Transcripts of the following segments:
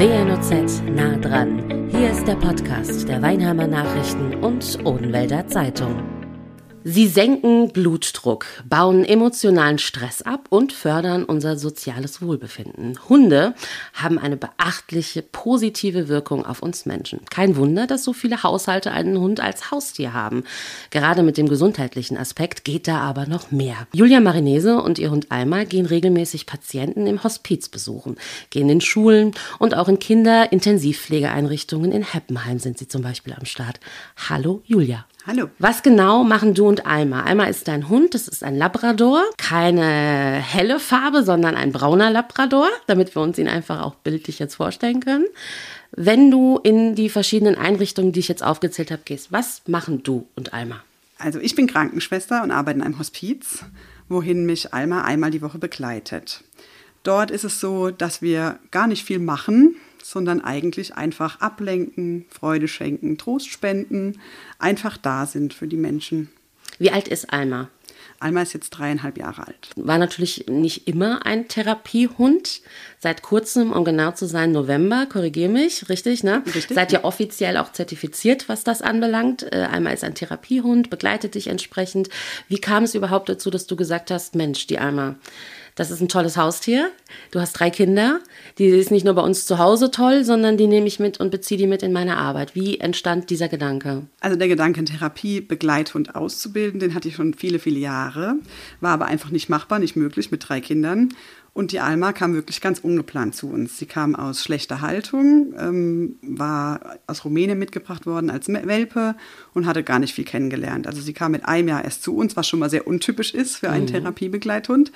WNOZ nah dran. Hier ist der Podcast der Weinheimer Nachrichten und Odenwälder Zeitung. Sie senken Blutdruck, bauen emotionalen Stress ab und fördern unser soziales Wohlbefinden. Hunde haben eine beachtliche positive Wirkung auf uns Menschen. Kein Wunder, dass so viele Haushalte einen Hund als Haustier haben. Gerade mit dem gesundheitlichen Aspekt geht da aber noch mehr. Julia Marinese und ihr Hund Alma gehen regelmäßig Patienten im Hospiz besuchen, gehen in Schulen und auch in Kinderintensivpflegeeinrichtungen in Heppenheim sind sie zum Beispiel am Start. Hallo Julia. Hallo. Was genau machen du und Alma? Alma ist dein Hund, das ist ein Labrador. Keine helle Farbe, sondern ein brauner Labrador, damit wir uns ihn einfach auch bildlich jetzt vorstellen können. Wenn du in die verschiedenen Einrichtungen, die ich jetzt aufgezählt habe, gehst, was machen du und Alma? Also ich bin Krankenschwester und arbeite in einem Hospiz, wohin mich Alma einmal die Woche begleitet. Dort ist es so, dass wir gar nicht viel machen, sondern eigentlich einfach ablenken, Freude schenken, Trost spenden, einfach da sind für die Menschen. Wie alt ist Alma? Alma ist jetzt dreieinhalb Jahre alt. War natürlich nicht immer ein Therapiehund. Seit kurzem, um genau zu sein, November, korrigiere mich, richtig, ne? Richtig. Seid ihr offiziell auch zertifiziert, was das anbelangt? Äh, Alma ist ein Therapiehund, begleitet dich entsprechend. Wie kam es überhaupt dazu, dass du gesagt hast, Mensch, die Alma, das ist ein tolles Haustier. Du hast drei Kinder. Die ist nicht nur bei uns zu Hause toll, sondern die nehme ich mit und beziehe die mit in meine Arbeit. Wie entstand dieser Gedanke? Also der Gedanke, Therapie, Begleithund auszubilden, den hatte ich schon viele, viele Jahre. War aber einfach nicht machbar, nicht möglich mit drei Kindern. Und die Alma kam wirklich ganz ungeplant zu uns. Sie kam aus schlechter Haltung, ähm, war aus Rumänien mitgebracht worden als Welpe und hatte gar nicht viel kennengelernt. Also sie kam mit einem Jahr erst zu uns, was schon mal sehr untypisch ist für einen mhm. Therapiebegleithund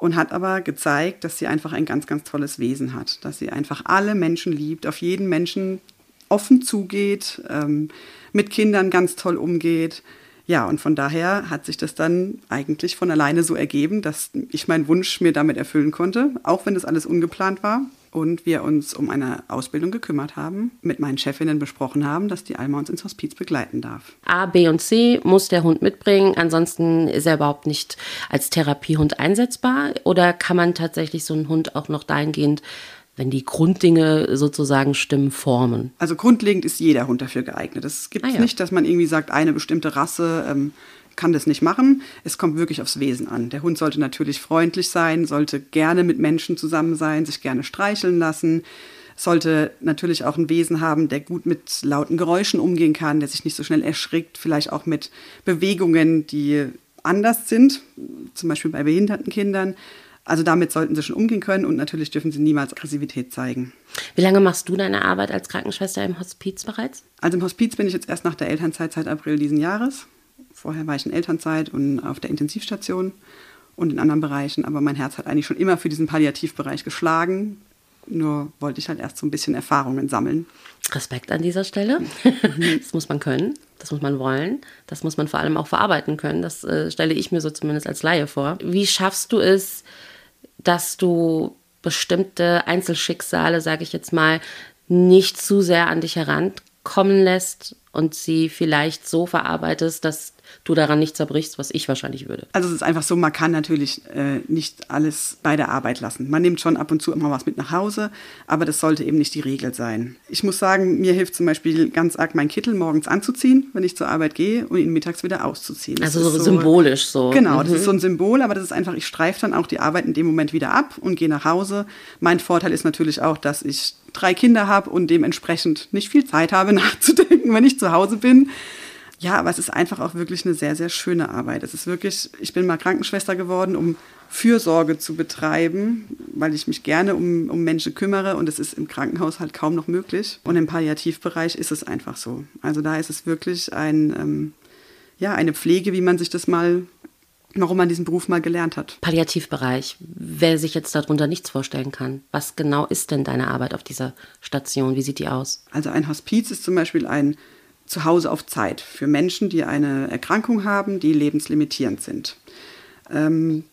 und hat aber gezeigt, dass sie einfach ein ganz, ganz tolles Wesen hat, dass sie einfach alle Menschen liebt, auf jeden Menschen offen zugeht, ähm, mit Kindern ganz toll umgeht. Ja, und von daher hat sich das dann eigentlich von alleine so ergeben, dass ich meinen Wunsch mir damit erfüllen konnte, auch wenn das alles ungeplant war und wir uns um eine Ausbildung gekümmert haben, mit meinen Chefinnen besprochen haben, dass die Alma uns ins Hospiz begleiten darf. A, B und C muss der Hund mitbringen, ansonsten ist er überhaupt nicht als Therapiehund einsetzbar oder kann man tatsächlich so einen Hund auch noch dahingehend wenn die Grunddinge sozusagen stimmen, formen. Also grundlegend ist jeder Hund dafür geeignet. Es gibt ah, ja. nicht, dass man irgendwie sagt, eine bestimmte Rasse ähm, kann das nicht machen. Es kommt wirklich aufs Wesen an. Der Hund sollte natürlich freundlich sein, sollte gerne mit Menschen zusammen sein, sich gerne streicheln lassen, sollte natürlich auch ein Wesen haben, der gut mit lauten Geräuschen umgehen kann, der sich nicht so schnell erschrickt, vielleicht auch mit Bewegungen, die anders sind, zum Beispiel bei behinderten Kindern. Also damit sollten sie schon umgehen können und natürlich dürfen sie niemals Aggressivität zeigen. Wie lange machst du deine Arbeit als Krankenschwester im Hospiz bereits? Also im Hospiz bin ich jetzt erst nach der Elternzeit seit April diesen Jahres. Vorher war ich in Elternzeit und auf der Intensivstation und in anderen Bereichen, aber mein Herz hat eigentlich schon immer für diesen Palliativbereich geschlagen. Nur wollte ich halt erst so ein bisschen Erfahrungen sammeln. Respekt an dieser Stelle. Das muss man können, das muss man wollen, das muss man vor allem auch verarbeiten können. Das äh, stelle ich mir so zumindest als Laie vor. Wie schaffst du es, dass du bestimmte Einzelschicksale, sage ich jetzt mal, nicht zu sehr an dich herankommen lässt und sie vielleicht so verarbeitest, dass du daran nicht zerbrichst, was ich wahrscheinlich würde. Also es ist einfach so, man kann natürlich äh, nicht alles bei der Arbeit lassen. Man nimmt schon ab und zu immer was mit nach Hause, aber das sollte eben nicht die Regel sein. Ich muss sagen, mir hilft zum Beispiel ganz arg mein Kittel morgens anzuziehen, wenn ich zur Arbeit gehe und ihn mittags wieder auszuziehen. Das also so, so symbolisch so. Genau, mhm. das ist so ein Symbol, aber das ist einfach, ich streife dann auch die Arbeit in dem Moment wieder ab und gehe nach Hause. Mein Vorteil ist natürlich auch, dass ich drei Kinder habe und dementsprechend nicht viel Zeit habe nachzudenken, wenn ich zu Hause bin. Ja, aber es ist einfach auch wirklich eine sehr, sehr schöne Arbeit. Es ist wirklich, ich bin mal Krankenschwester geworden, um Fürsorge zu betreiben, weil ich mich gerne um, um Menschen kümmere und es ist im Krankenhaus halt kaum noch möglich. Und im Palliativbereich ist es einfach so. Also da ist es wirklich ein, ähm, ja, eine Pflege, wie man sich das mal warum man diesen Beruf mal gelernt hat. Palliativbereich. Wer sich jetzt darunter nichts vorstellen kann, was genau ist denn deine Arbeit auf dieser Station? Wie sieht die aus? Also ein Hospiz ist zum Beispiel ein zu Hause auf Zeit für Menschen, die eine Erkrankung haben, die lebenslimitierend sind. Ähm,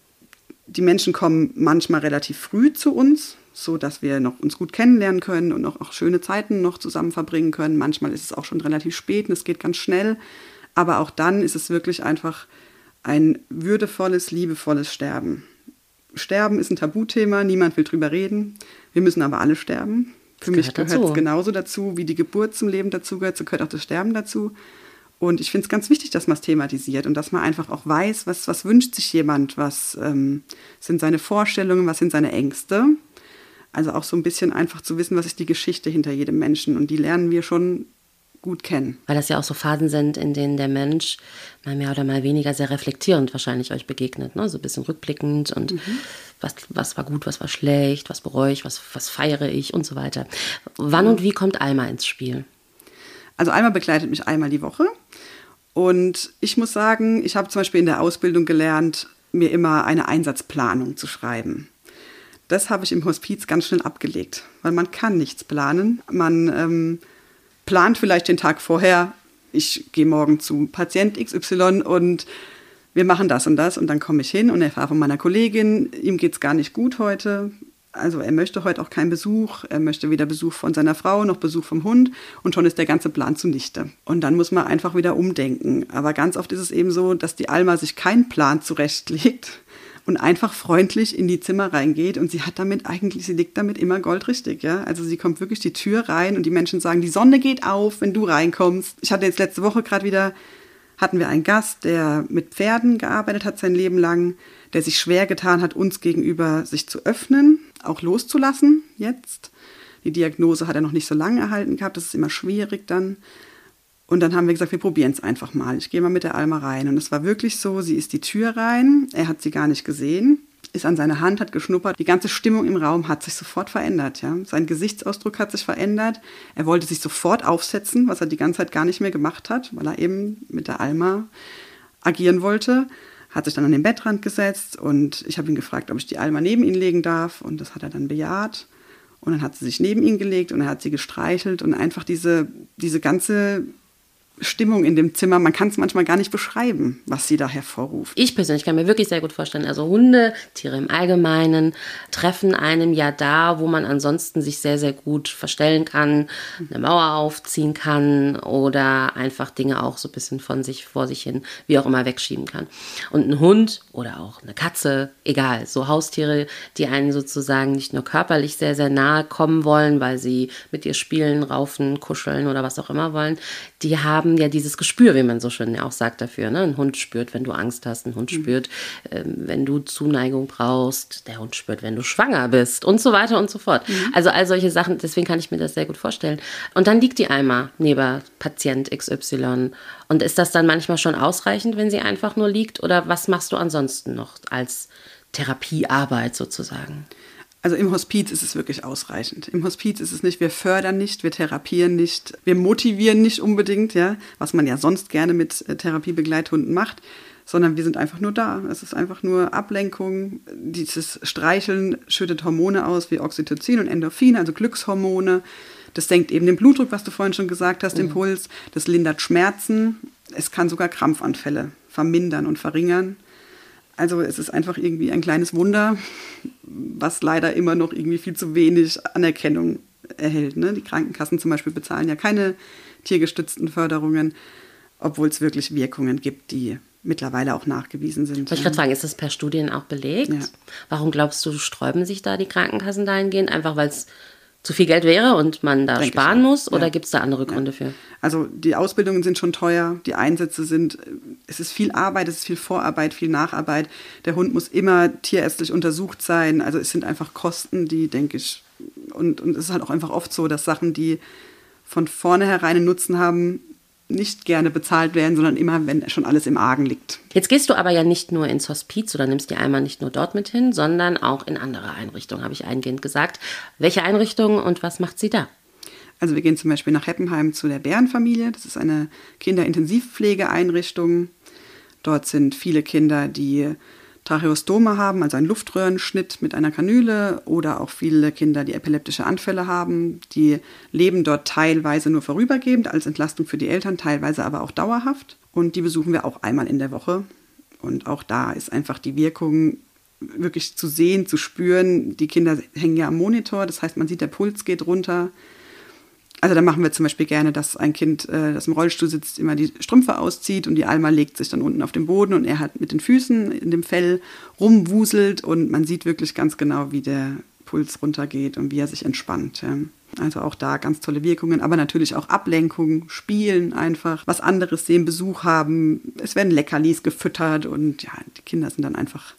die Menschen kommen manchmal relativ früh zu uns, so dass wir noch uns gut kennenlernen können und auch, auch schöne Zeiten noch zusammen verbringen können. Manchmal ist es auch schon relativ spät und es geht ganz schnell. Aber auch dann ist es wirklich einfach ein würdevolles, liebevolles Sterben. Sterben ist ein Tabuthema, niemand will drüber reden. Wir müssen aber alle sterben. Für mich gehört es genauso dazu, wie die Geburt zum Leben dazu gehört, so gehört auch das Sterben dazu. Und ich finde es ganz wichtig, dass man es thematisiert und dass man einfach auch weiß, was, was wünscht sich jemand, was ähm, sind seine Vorstellungen, was sind seine Ängste. Also auch so ein bisschen einfach zu wissen, was ist die Geschichte hinter jedem Menschen. Und die lernen wir schon gut kennen. Weil das ja auch so Phasen sind, in denen der Mensch mal mehr oder mal weniger sehr reflektierend wahrscheinlich euch begegnet. Ne? So ein bisschen rückblickend und mhm. was, was war gut, was war schlecht, was bereue ich, was, was feiere ich und so weiter. Wann und wie kommt Alma ins Spiel? Also Alma begleitet mich einmal die Woche. Und ich muss sagen, ich habe zum Beispiel in der Ausbildung gelernt, mir immer eine Einsatzplanung zu schreiben. Das habe ich im Hospiz ganz schnell abgelegt, weil man kann nichts planen. Man ähm, plant vielleicht den Tag vorher, ich gehe morgen zu Patient XY und wir machen das und das und dann komme ich hin und erfahre von meiner Kollegin, ihm geht es gar nicht gut heute, also er möchte heute auch keinen Besuch, er möchte weder Besuch von seiner Frau noch Besuch vom Hund und schon ist der ganze Plan zunichte. Und dann muss man einfach wieder umdenken. Aber ganz oft ist es eben so, dass die Alma sich keinen Plan zurechtlegt und einfach freundlich in die Zimmer reingeht und sie hat damit eigentlich, sie liegt damit immer goldrichtig, ja. Also sie kommt wirklich die Tür rein und die Menschen sagen, die Sonne geht auf, wenn du reinkommst. Ich hatte jetzt letzte Woche gerade wieder hatten wir einen Gast, der mit Pferden gearbeitet hat sein Leben lang, der sich schwer getan hat, uns gegenüber sich zu öffnen auch loszulassen jetzt. Die Diagnose hat er noch nicht so lange erhalten gehabt, das ist immer schwierig dann. Und dann haben wir gesagt, wir probieren es einfach mal. Ich gehe mal mit der Alma rein. Und es war wirklich so, sie ist die Tür rein, er hat sie gar nicht gesehen, ist an seine Hand, hat geschnuppert. Die ganze Stimmung im Raum hat sich sofort verändert. Ja? Sein Gesichtsausdruck hat sich verändert. Er wollte sich sofort aufsetzen, was er die ganze Zeit gar nicht mehr gemacht hat, weil er eben mit der Alma agieren wollte hat sich dann an den Bettrand gesetzt und ich habe ihn gefragt, ob ich die Alma neben ihn legen darf und das hat er dann bejaht. Und dann hat sie sich neben ihn gelegt und er hat sie gestreichelt und einfach diese, diese ganze Stimmung in dem Zimmer. Man kann es manchmal gar nicht beschreiben, was sie da hervorruft. Ich persönlich kann mir wirklich sehr gut vorstellen, also Hunde, Tiere im Allgemeinen, treffen einem ja da, wo man ansonsten sich sehr, sehr gut verstellen kann, eine Mauer aufziehen kann oder einfach Dinge auch so ein bisschen von sich vor sich hin, wie auch immer, wegschieben kann. Und ein Hund oder auch eine Katze, egal, so Haustiere, die einen sozusagen nicht nur körperlich sehr, sehr nahe kommen wollen, weil sie mit dir spielen, raufen, kuscheln oder was auch immer wollen, die haben ja dieses Gespür, wie man so schön auch sagt dafür. Ne? Ein Hund spürt, wenn du Angst hast, ein Hund mhm. spürt, äh, wenn du Zuneigung brauchst, der Hund spürt, wenn du schwanger bist und so weiter und so fort. Mhm. Also all solche Sachen, deswegen kann ich mir das sehr gut vorstellen. Und dann liegt die Alma neben Patient XY. Und ist das dann manchmal schon ausreichend, wenn sie einfach nur liegt? Oder was machst du ansonsten noch als Therapiearbeit sozusagen? Also im Hospiz ist es wirklich ausreichend. Im Hospiz ist es nicht, wir fördern nicht, wir therapieren nicht, wir motivieren nicht unbedingt, ja, was man ja sonst gerne mit äh, Therapiebegleithunden macht, sondern wir sind einfach nur da. Es ist einfach nur Ablenkung. Dieses Streicheln schüttet Hormone aus wie Oxytocin und Endorphin, also Glückshormone. Das senkt eben den Blutdruck, was du vorhin schon gesagt hast, den mhm. Puls. Das lindert Schmerzen. Es kann sogar Krampfanfälle vermindern und verringern. Also es ist einfach irgendwie ein kleines Wunder, was leider immer noch irgendwie viel zu wenig Anerkennung erhält. Ne? Die Krankenkassen zum Beispiel bezahlen ja keine tiergestützten Förderungen, obwohl es wirklich Wirkungen gibt, die mittlerweile auch nachgewiesen sind. Wollte ich gerade fragen, ist das per Studien auch belegt? Ja. Warum glaubst du, sträuben sich da die Krankenkassen dahingehend? Einfach weil es zu viel Geld wäre und man da Denke sparen muss? Oder ja. gibt es da andere Gründe ja. für? Also die Ausbildungen sind schon teuer, die Einsätze sind, es ist viel Arbeit, es ist viel Vorarbeit, viel Nacharbeit. Der Hund muss immer tierärztlich untersucht sein. Also es sind einfach Kosten, die, denke ich, und, und es ist halt auch einfach oft so, dass Sachen, die von vornherein einen Nutzen haben, nicht gerne bezahlt werden, sondern immer, wenn schon alles im Argen liegt. Jetzt gehst du aber ja nicht nur ins Hospiz oder nimmst die einmal nicht nur dort mit hin, sondern auch in andere Einrichtungen, habe ich eingehend gesagt. Welche Einrichtungen und was macht sie da? Also wir gehen zum Beispiel nach Heppenheim zu der Bärenfamilie. Das ist eine Kinderintensivpflegeeinrichtung. Dort sind viele Kinder, die Tracheostome haben, also einen Luftröhrenschnitt mit einer Kanüle oder auch viele Kinder, die epileptische Anfälle haben. Die leben dort teilweise nur vorübergehend als Entlastung für die Eltern, teilweise aber auch dauerhaft. Und die besuchen wir auch einmal in der Woche. Und auch da ist einfach die Wirkung wirklich zu sehen, zu spüren. Die Kinder hängen ja am Monitor, das heißt, man sieht, der Puls geht runter. Also da machen wir zum Beispiel gerne, dass ein Kind, äh, das im Rollstuhl sitzt, immer die Strümpfe auszieht und die Alma legt sich dann unten auf den Boden und er hat mit den Füßen in dem Fell rumwuselt und man sieht wirklich ganz genau, wie der Blutpuls runtergeht und wie er sich entspannt. Also auch da ganz tolle Wirkungen, aber natürlich auch Ablenkung, Spielen einfach, was anderes sehen, Besuch haben. Es werden Leckerlis gefüttert und ja, die Kinder sind dann einfach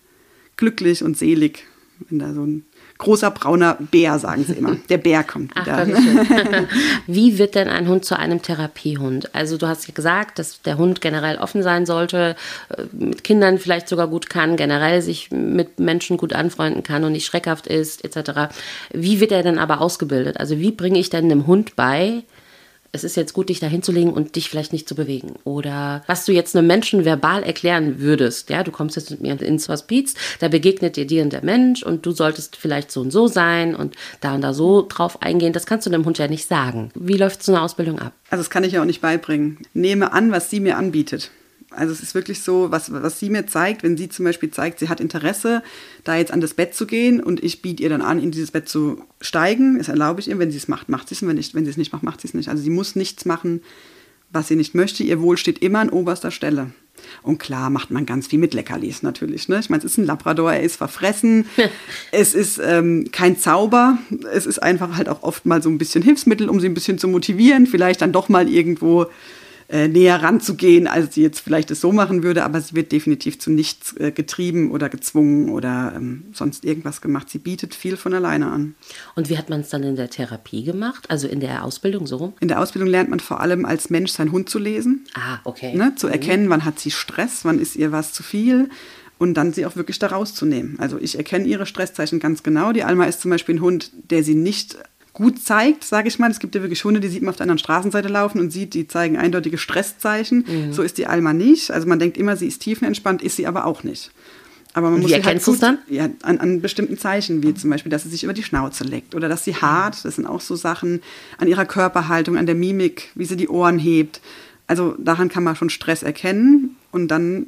glücklich und selig, wenn da so ein großer brauner Bär, sagen sie immer. Der Bär kommt wieder. Ach, Wie wird denn ein Hund zu einem Therapiehund? Also du hast ja gesagt, dass der Hund generell offen sein sollte, äh, mit Kindern vielleicht sogar gut kann, generell sich mit Menschen gut anfreunden kann und nicht schreckhaft ist, etc. Wie wird er denn aber ausgebildet? Also wie bringe ich denn einem Hund bei, es ist jetzt gut, dich da hinzulegen und dich vielleicht nicht zu bewegen. Oder was du jetzt einem Menschen verbal erklären würdest. Ja, du kommst jetzt mit mir ins Hospiz, da begegnet dir dir und der Mensch und du solltest vielleicht so und so sein und da und da so drauf eingehen. Das kannst du dem Hund ja nicht sagen. Wie läuft so eine Ausbildung ab? Also das kann ich ja auch nicht beibringen. Nehme an, was sie mir anbietet. Also es ist wirklich so, was, was sie mir zeigt, wenn sie zum Beispiel zeigt, sie hat Interesse, da jetzt an das Bett zu gehen und ich biete ihr dann an, in dieses Bett zu steigen, das erlaube ich ihr. Wenn sie es macht, macht sie es. Und wenn, ich, wenn sie es nicht macht, macht sie es nicht. Also sie muss nichts machen, was sie nicht möchte. Ihr Wohl steht immer an oberster Stelle. Und klar macht man ganz viel mit Leckerlis natürlich. Ne? Ich meine, es ist ein Labrador, er ist verfressen. es ist ähm, kein Zauber. Es ist einfach halt auch oft mal so ein bisschen Hilfsmittel, um sie ein bisschen zu motivieren. Vielleicht dann doch mal irgendwo äh, näher ranzugehen, als sie jetzt vielleicht es so machen würde, aber sie wird definitiv zu nichts äh, getrieben oder gezwungen oder ähm, sonst irgendwas gemacht. Sie bietet viel von alleine an. Und wie hat man es dann in der Therapie gemacht? Also in der Ausbildung so? In der Ausbildung lernt man vor allem als Mensch seinen Hund zu lesen. Ah, okay. Ne, zu erkennen, mhm. wann hat sie Stress, wann ist ihr was zu viel und dann sie auch wirklich da rauszunehmen. Also ich erkenne ihre Stresszeichen ganz genau. Die Alma ist zum Beispiel ein Hund, der sie nicht gut zeigt, sage ich mal. Es gibt ja wirklich Hunde, die sieht man auf der anderen Straßenseite laufen und sieht, die zeigen eindeutige Stresszeichen. Mhm. So ist die Alma nicht. Also man denkt immer, sie ist tiefenentspannt, ist sie aber auch nicht. Aber man muss wie halt erkennst halt du es dann? Ja, an, an, bestimmten Zeichen, wie zum Beispiel, dass sie sich über die Schnauze leckt oder dass sie hart, das sind auch so Sachen, an ihrer Körperhaltung, an der Mimik, wie sie die Ohren hebt. Also daran kann man schon Stress erkennen und dann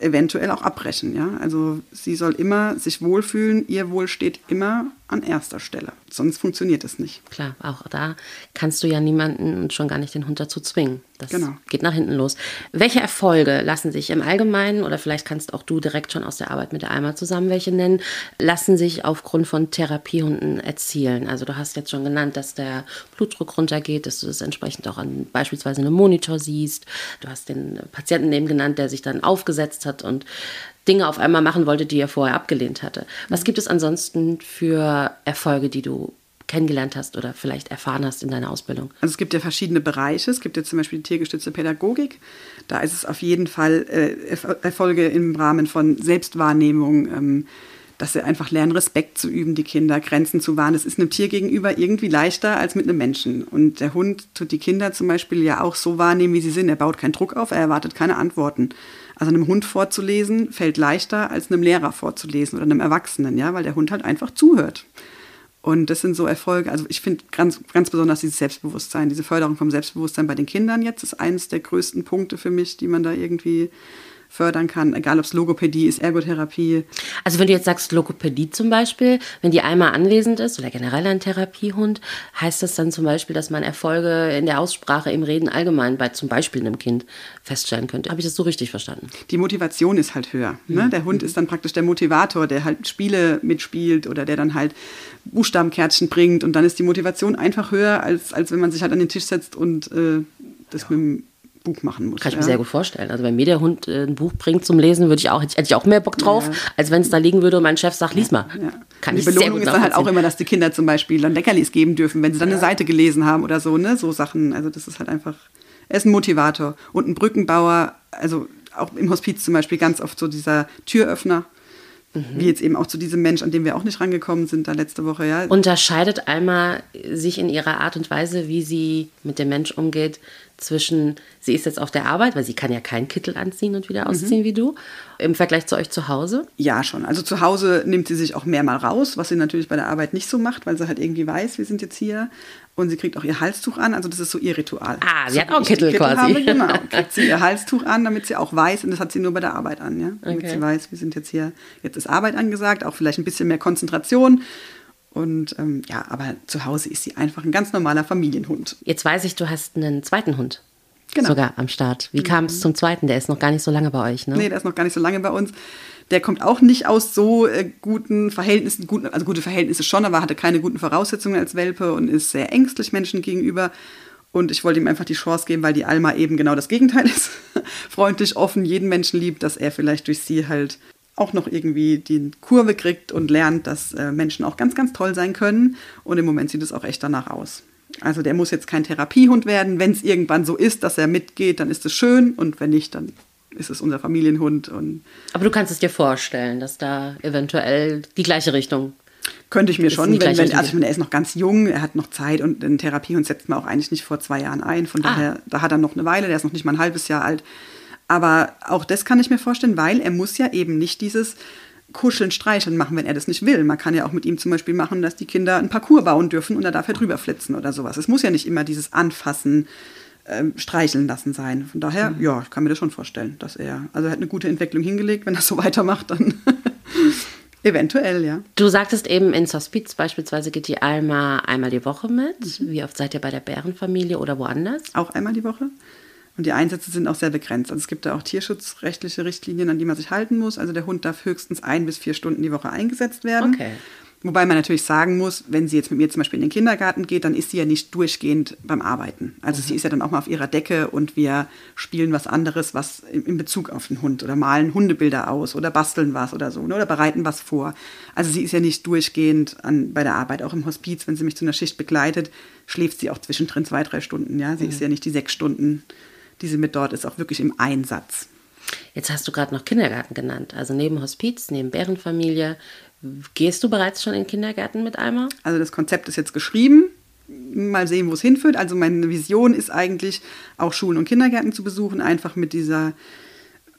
eventuell auch abbrechen. Ja? Also sie soll immer sich wohlfühlen, ihr Wohl steht immer an erster Stelle. Sonst funktioniert es nicht. Klar, auch da kannst du ja niemanden und schon gar nicht den Hund dazu zwingen. Das genau. geht nach hinten los. Welche Erfolge lassen sich im Allgemeinen, oder vielleicht kannst auch du direkt schon aus der Arbeit mit der Eimer zusammen welche nennen, lassen sich aufgrund von Therapiehunden erzielen? Also du hast jetzt schon genannt, dass der Blutdruck runtergeht, dass du das entsprechend auch an beispielsweise einem Monitor siehst. Du hast den Patienten eben genannt, der sich dann aufgesetzt hat und Dinge auf einmal machen wollte, die er vorher abgelehnt hatte. Was gibt es ansonsten für Erfolge, die du kennengelernt hast oder vielleicht erfahren hast in deiner Ausbildung? Also es gibt ja verschiedene Bereiche. Es gibt ja zum Beispiel die tiergestützte Pädagogik. Da ist es auf jeden Fall äh, Erfolge im Rahmen von Selbstwahrnehmung. Ähm, dass sie einfach lernen, Respekt zu üben, die Kinder, Grenzen zu wahren. Das ist einem Tier gegenüber irgendwie leichter als mit einem Menschen. Und der Hund tut die Kinder zum Beispiel ja auch so wahrnehmen, wie sie sind. Er baut keinen Druck auf, er erwartet keine Antworten. Also einem Hund vorzulesen fällt leichter als einem Lehrer vorzulesen oder einem Erwachsenen, ja, weil der Hund halt einfach zuhört. Und das sind so Erfolge. Also ich finde ganz, ganz besonders dieses Selbstbewusstsein, diese Förderung vom Selbstbewusstsein bei den Kindern jetzt ist eines der größten Punkte für mich, die man da irgendwie fördern kann, egal ob es Logopädie ist, Ergotherapie. Also wenn du jetzt sagst Logopädie zum Beispiel, wenn die einmal anwesend ist oder generell ein Therapiehund, heißt das dann zum Beispiel, dass man Erfolge in der Aussprache, im Reden allgemein bei zum Beispiel einem Kind feststellen könnte. Habe ich das so richtig verstanden? Die Motivation ist halt höher. Ne? Mhm. Der Hund ist dann praktisch der Motivator, der halt Spiele mitspielt oder der dann halt Buchstabenkärtchen bringt und dann ist die Motivation einfach höher, als, als wenn man sich halt an den Tisch setzt und äh, das ja. mit dem Buch machen muss. Kann ich mir sehr gut vorstellen. Also wenn mir der Hund äh, ein Buch bringt zum Lesen, würde ich auch, hätte ich auch mehr Bock drauf, ja. als wenn es da liegen würde und mein Chef sagt, lies mal. Ja. Kann die ich Belohnung sehr gut ist dann halt auch immer, dass die Kinder zum Beispiel dann Leckerlis geben dürfen, wenn sie dann eine Seite gelesen haben oder so, ne? So Sachen. Also das ist halt einfach, er ist ein Motivator und ein Brückenbauer, also auch im Hospiz zum Beispiel ganz oft so dieser Türöffner. Mhm. Wie jetzt eben auch zu diesem Mensch, an dem wir auch nicht rangekommen sind da letzte Woche, ja. Unterscheidet Alma sich in ihrer Art und Weise, wie sie mit dem Mensch umgeht, zwischen, sie ist jetzt auf der Arbeit, weil sie kann ja keinen Kittel anziehen und wieder ausziehen mhm. wie du, im Vergleich zu euch zu Hause? Ja, schon. Also zu Hause nimmt sie sich auch mehr mal raus, was sie natürlich bei der Arbeit nicht so macht, weil sie halt irgendwie weiß, wir sind jetzt hier. Und sie kriegt auch ihr Halstuch an, also das ist so ihr Ritual. Ah, sie so, hat auch einen Kittel, Kittel quasi. Habe, genau, kriegt sie ihr Halstuch an, damit sie auch weiß, und das hat sie nur bei der Arbeit an, ja. Damit okay. sie weiß, wir sind jetzt hier, jetzt ist Arbeit angesagt, auch vielleicht ein bisschen mehr Konzentration. Und ähm, ja, aber zu Hause ist sie einfach ein ganz normaler Familienhund. Jetzt weiß ich, du hast einen zweiten Hund. genau. sogar am Start. Wie kam es zum zweiten? Der ist noch gar nicht so lange bei euch, ne? Nee, der ist noch gar nicht so lange bei uns. Der kommt auch nicht aus so äh, guten Verhältnissen, guten, also gute Verhältnisse schon, aber hatte keine guten Voraussetzungen als Welpe und ist sehr ängstlich Menschen gegenüber. Und ich wollte ihm einfach die Chance geben, weil die Alma eben genau das Gegenteil ist. Freundlich, offen, jeden Menschen liebt, dass er vielleicht durch sie halt auch noch irgendwie die Kurve kriegt und lernt, dass äh, Menschen auch ganz, ganz toll sein können. Und im Moment sieht es auch echt danach aus. Also der muss jetzt kein Therapiehund werden. Wenn es irgendwann so ist, dass er mitgeht, dann ist es schön. Und wenn nicht, dann ist es unser Familienhund. Und Aber du kannst es dir vorstellen, dass da eventuell die gleiche Richtung könnte ich mir schon, wenn, wenn, also er ist noch ganz jung, er hat noch Zeit und eine Therapiehund setzt man auch eigentlich nicht vor zwei Jahren ein. Von ah. daher, da hat er noch eine Weile, der ist noch nicht mal ein halbes Jahr alt. Aber auch das kann ich mir vorstellen, weil er muss ja eben nicht dieses Kuscheln, Streicheln machen, wenn er das nicht will. Man kann ja auch mit ihm zum Beispiel machen, dass die Kinder einen Parcours bauen dürfen und da darf er drüber flitzen oder sowas. Es muss ja nicht immer dieses Anfassen, äh, streicheln lassen sein. Von daher, mhm. ja, ich kann mir das schon vorstellen, dass er, also er hat eine gute Entwicklung hingelegt. Wenn er so weitermacht, dann eventuell, ja. Du sagtest eben, ins Hospiz beispielsweise geht die Alma einmal die Woche mit. Mhm. Wie oft seid ihr bei der Bärenfamilie oder woanders? Auch einmal die Woche. Und die Einsätze sind auch sehr begrenzt. Also es gibt da auch tierschutzrechtliche Richtlinien, an die man sich halten muss. Also der Hund darf höchstens ein bis vier Stunden die Woche eingesetzt werden. Okay. Wobei man natürlich sagen muss, wenn sie jetzt mit mir zum Beispiel in den Kindergarten geht, dann ist sie ja nicht durchgehend beim Arbeiten. Also mhm. sie ist ja dann auch mal auf ihrer Decke und wir spielen was anderes, was in Bezug auf den Hund oder malen Hundebilder aus oder basteln was oder so ne, oder bereiten was vor. Also sie ist ja nicht durchgehend an, bei der Arbeit, auch im Hospiz, wenn sie mich zu einer Schicht begleitet, schläft sie auch zwischendrin zwei, drei Stunden. Ja, sie mhm. ist ja nicht die sechs Stunden die sie mit dort ist, auch wirklich im Einsatz. Jetzt hast du gerade noch Kindergarten genannt. Also neben Hospiz, neben Bärenfamilie. Gehst du bereits schon in den Kindergarten mit Alma? Also das Konzept ist jetzt geschrieben. Mal sehen, wo es hinführt. Also meine Vision ist eigentlich, auch Schulen und Kindergärten zu besuchen, einfach mit dieser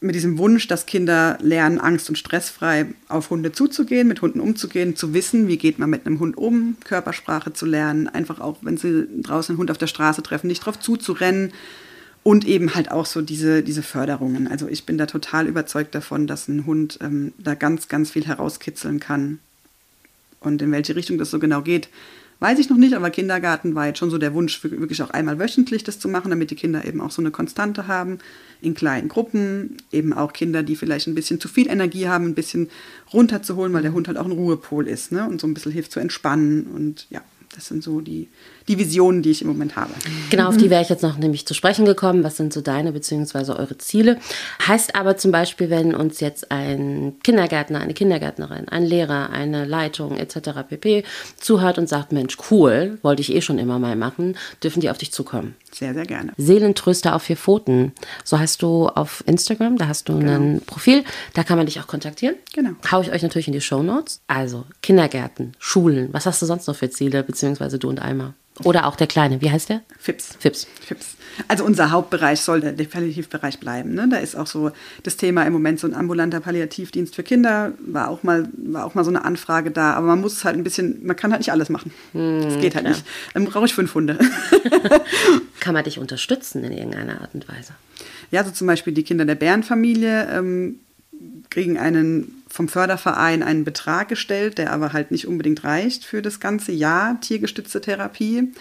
mit diesem Wunsch, dass Kinder lernen, angst- und stressfrei auf Hunde zuzugehen, mit Hunden umzugehen, zu wissen, wie geht man mit einem Hund um, Körpersprache zu lernen, einfach auch, wenn sie draußen einen Hund auf der Straße treffen, nicht drauf zuzurennen, und eben halt auch so diese, diese Förderungen. Also ich bin da total überzeugt davon, dass ein Hund ähm, da ganz, ganz viel herauskitzeln kann. Und in welche Richtung das so genau geht, weiß ich noch nicht, aber Kindergarten war jetzt schon so der Wunsch, wirklich auch einmal wöchentlich das zu machen, damit die Kinder eben auch so eine Konstante haben, in kleinen Gruppen, eben auch Kinder, die vielleicht ein bisschen zu viel Energie haben, ein bisschen runterzuholen, weil der Hund halt auch ein Ruhepol ist ne? und so ein bisschen hilft zu entspannen und ja, das sind so die, die Visionen, die ich im Moment habe. Genau, auf die wäre ich jetzt noch nämlich zu sprechen gekommen. Was sind so deine bzw. eure Ziele? Heißt aber zum Beispiel, wenn uns jetzt ein Kindergärtner, eine Kindergärtnerin, ein Lehrer, eine Leitung etc. pp. zuhört und sagt, Mensch, cool, wollte ich eh schon immer mal machen, dürfen die auf dich zukommen. Sehr, sehr gerne. Seelentröster auf vier Pfoten. So heißt du auf Instagram, da hast du genau. ein Profil, da kann man dich auch kontaktieren. Genau. Hau ich euch natürlich in die Show Notes. Also Kindergärten, Schulen, was hast du sonst noch für Ziele, beziehungsweise du und Alma? Oder auch der Kleine, wie heißt der? Fips. Fips. Fips. Also unser Hauptbereich soll der Palliativbereich bleiben. Ne? Da ist auch so das Thema im Moment so ein ambulanter Palliativdienst für Kinder. War auch mal, war auch mal so eine Anfrage da. Aber man muss es halt ein bisschen, man kann halt nicht alles machen. Hm, das geht halt klar. nicht. Dann brauche ich fünf Hunde. kann man dich unterstützen in irgendeiner Art und Weise? Ja, so zum Beispiel die Kinder der Bärenfamilie ähm, kriegen einen vom Förderverein einen Betrag gestellt, der aber halt nicht unbedingt reicht für das ganze Jahr tiergestützte Therapie.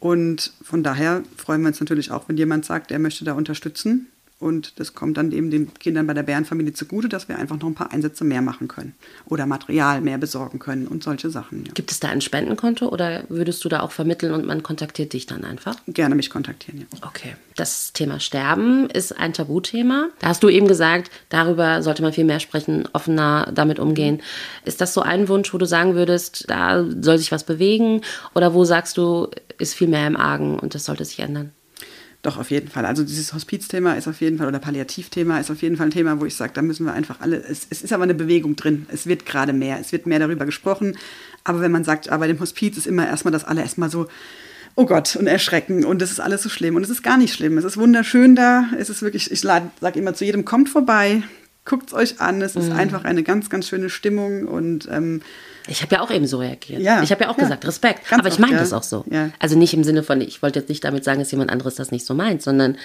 Und von daher freuen wir uns natürlich auch, wenn jemand sagt, er möchte da unterstützen. Und das kommt dann eben den Kindern bei der Bärenfamilie zugute, dass wir einfach noch ein paar Einsätze mehr machen können oder Material mehr besorgen können und solche Sachen. Ja. Gibt es da ein Spendenkonto oder würdest du da auch vermitteln und man kontaktiert dich dann einfach? Gerne mich kontaktieren, ja. Okay. Das Thema Sterben ist ein Tabuthema. Da hast du eben gesagt, darüber sollte man viel mehr sprechen, offener damit umgehen. Ist das so ein Wunsch, wo du sagen würdest, da soll sich was bewegen? Oder wo sagst du, ist viel mehr im Argen und das sollte sich ändern? Doch, auf jeden Fall. Also dieses Hospizthema ist auf jeden Fall, oder Palliativthema ist auf jeden Fall ein Thema, wo ich sage, da müssen wir einfach alle, es, es ist aber eine Bewegung drin. Es wird gerade mehr, es wird mehr darüber gesprochen. Aber wenn man sagt, aber dem Hospiz ist immer erstmal das alle erstmal so, oh Gott, und erschrecken und es ist alles so schlimm. Und es ist gar nicht schlimm. Es ist wunderschön da. Es ist wirklich, ich sage immer zu jedem, kommt vorbei, guckt es euch an. Es ist mhm. einfach eine ganz, ganz schöne Stimmung und ähm, ich habe ja auch eben so reagiert. Ja, ich habe ja auch ja, gesagt, Respekt. Aber ich meine ja. das auch so. Also nicht im Sinne von, ich wollte jetzt nicht damit sagen, dass jemand anderes das nicht so meint, sondern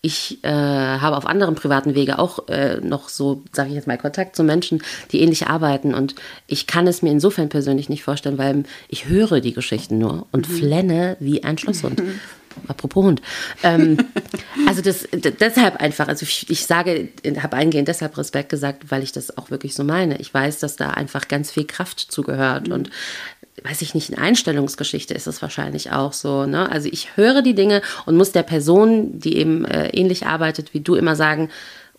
ich äh, habe auf anderen privaten Wege auch äh, noch so, sage ich jetzt mal, Kontakt zu Menschen, die ähnlich arbeiten. Und ich kann es mir insofern persönlich nicht vorstellen, weil ich höre die Geschichten nur und mhm. flenne wie ein Schlosshund. Mhm. Apropos Hund. Ähm, Also das, deshalb einfach, also ich, ich sage, habe eingehend deshalb Respekt gesagt, weil ich das auch wirklich so meine. Ich weiß, dass da einfach ganz viel Kraft zugehört mhm. und weiß ich nicht, in Einstellungsgeschichte ist es wahrscheinlich auch so. Ne? Also ich höre die Dinge und muss der Person, die eben äh, ähnlich arbeitet wie du, immer sagen,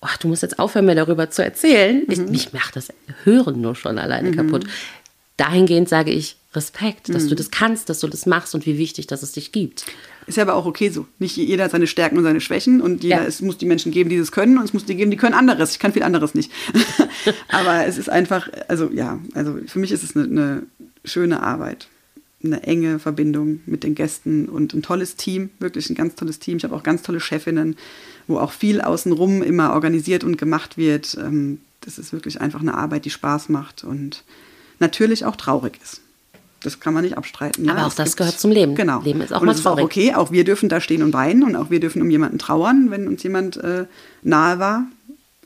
oh, du musst jetzt aufhören, mir darüber zu erzählen. Mhm. Ich, mich macht das Hören nur schon alleine mhm. kaputt. Dahingehend sage ich Respekt, dass mhm. du das kannst, dass du das machst und wie wichtig, dass es dich gibt. Ist ja aber auch okay so. Nicht jeder hat seine Stärken und seine Schwächen und jeder, ja. es muss die Menschen geben, die das können und es muss die geben, die können anderes. Ich kann viel anderes nicht. aber es ist einfach, also ja, also für mich ist es eine, eine schöne Arbeit. Eine enge Verbindung mit den Gästen und ein tolles Team, wirklich ein ganz tolles Team. Ich habe auch ganz tolle Chefinnen, wo auch viel außenrum immer organisiert und gemacht wird. Ähm, das ist wirklich einfach eine Arbeit, die Spaß macht und natürlich auch traurig ist. Das kann man nicht abstreiten. Ja, Aber auch das gehört zum Leben. Genau. Leben ist auch und mal es ist auch okay, auch wir dürfen da stehen und weinen und auch wir dürfen um jemanden trauern, wenn uns jemand äh, nahe war.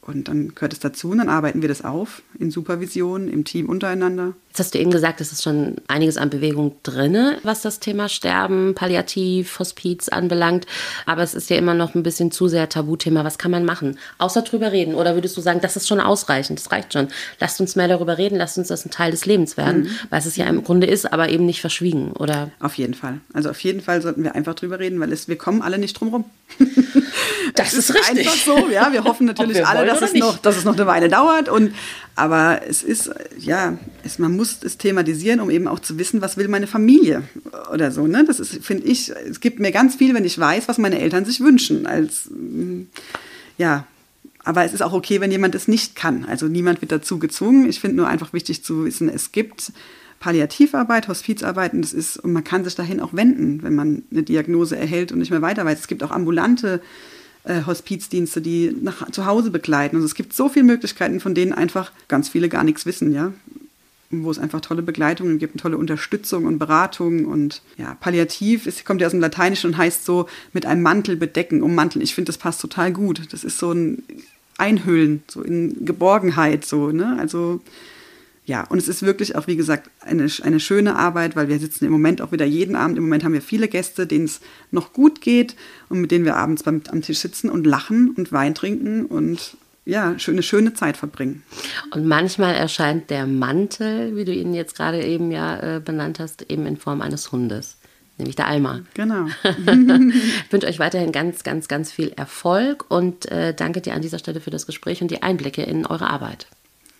Und dann gehört es dazu und dann arbeiten wir das auf in Supervision, im Team untereinander. Jetzt hast du eben gesagt, es ist schon einiges an Bewegung drin, was das Thema Sterben, Palliativ, Hospiz anbelangt. Aber es ist ja immer noch ein bisschen zu sehr Tabuthema. Was kann man machen? Außer drüber reden. Oder würdest du sagen, das ist schon ausreichend, das reicht schon. Lasst uns mehr darüber reden, lasst uns das ein Teil des Lebens werden, mhm. was es ja im Grunde ist, aber eben nicht verschwiegen, oder? Auf jeden Fall. Also auf jeden Fall sollten wir einfach drüber reden, weil es, wir kommen alle nicht drum rum. das ist, ist richtig. einfach so, ja. Wir hoffen natürlich wir alle, dass es, noch, dass es noch eine Weile dauert. Und, aber es ist, ja, es, man muss es thematisieren, um eben auch zu wissen, was will meine Familie oder so. Ne? Das ist, finde ich, es gibt mir ganz viel, wenn ich weiß, was meine Eltern sich wünschen. Als mm, ja, aber es ist auch okay, wenn jemand es nicht kann. Also niemand wird dazu gezwungen. Ich finde nur einfach wichtig zu wissen, es gibt Palliativarbeit, Hospizarbeit und das ist, und man kann sich dahin auch wenden, wenn man eine Diagnose erhält und nicht mehr weiter weiß. Es gibt auch ambulante äh, Hospizdienste, die nach, zu Hause begleiten. Also es gibt so viele Möglichkeiten, von denen einfach ganz viele gar nichts wissen, ja wo es einfach tolle Begleitungen gibt, tolle Unterstützung und Beratung und ja, palliativ ist, kommt ja aus dem Lateinischen und heißt so mit einem Mantel bedecken, ummanteln. Ich finde, das passt total gut. Das ist so ein Einhüllen, so in Geborgenheit, so, ne? Also, ja, und es ist wirklich auch, wie gesagt, eine, eine schöne Arbeit, weil wir sitzen im Moment auch wieder jeden Abend. Im Moment haben wir viele Gäste, denen es noch gut geht und mit denen wir abends beim, am Tisch sitzen und lachen und Wein trinken und ja, eine schöne Zeit verbringen. Und manchmal erscheint der Mantel, wie du ihn jetzt gerade eben ja äh, benannt hast, eben in Form eines Hundes, nämlich der Alma. Genau. ich wünsche euch weiterhin ganz, ganz, ganz viel Erfolg und äh, danke dir an dieser Stelle für das Gespräch und die Einblicke in eure Arbeit.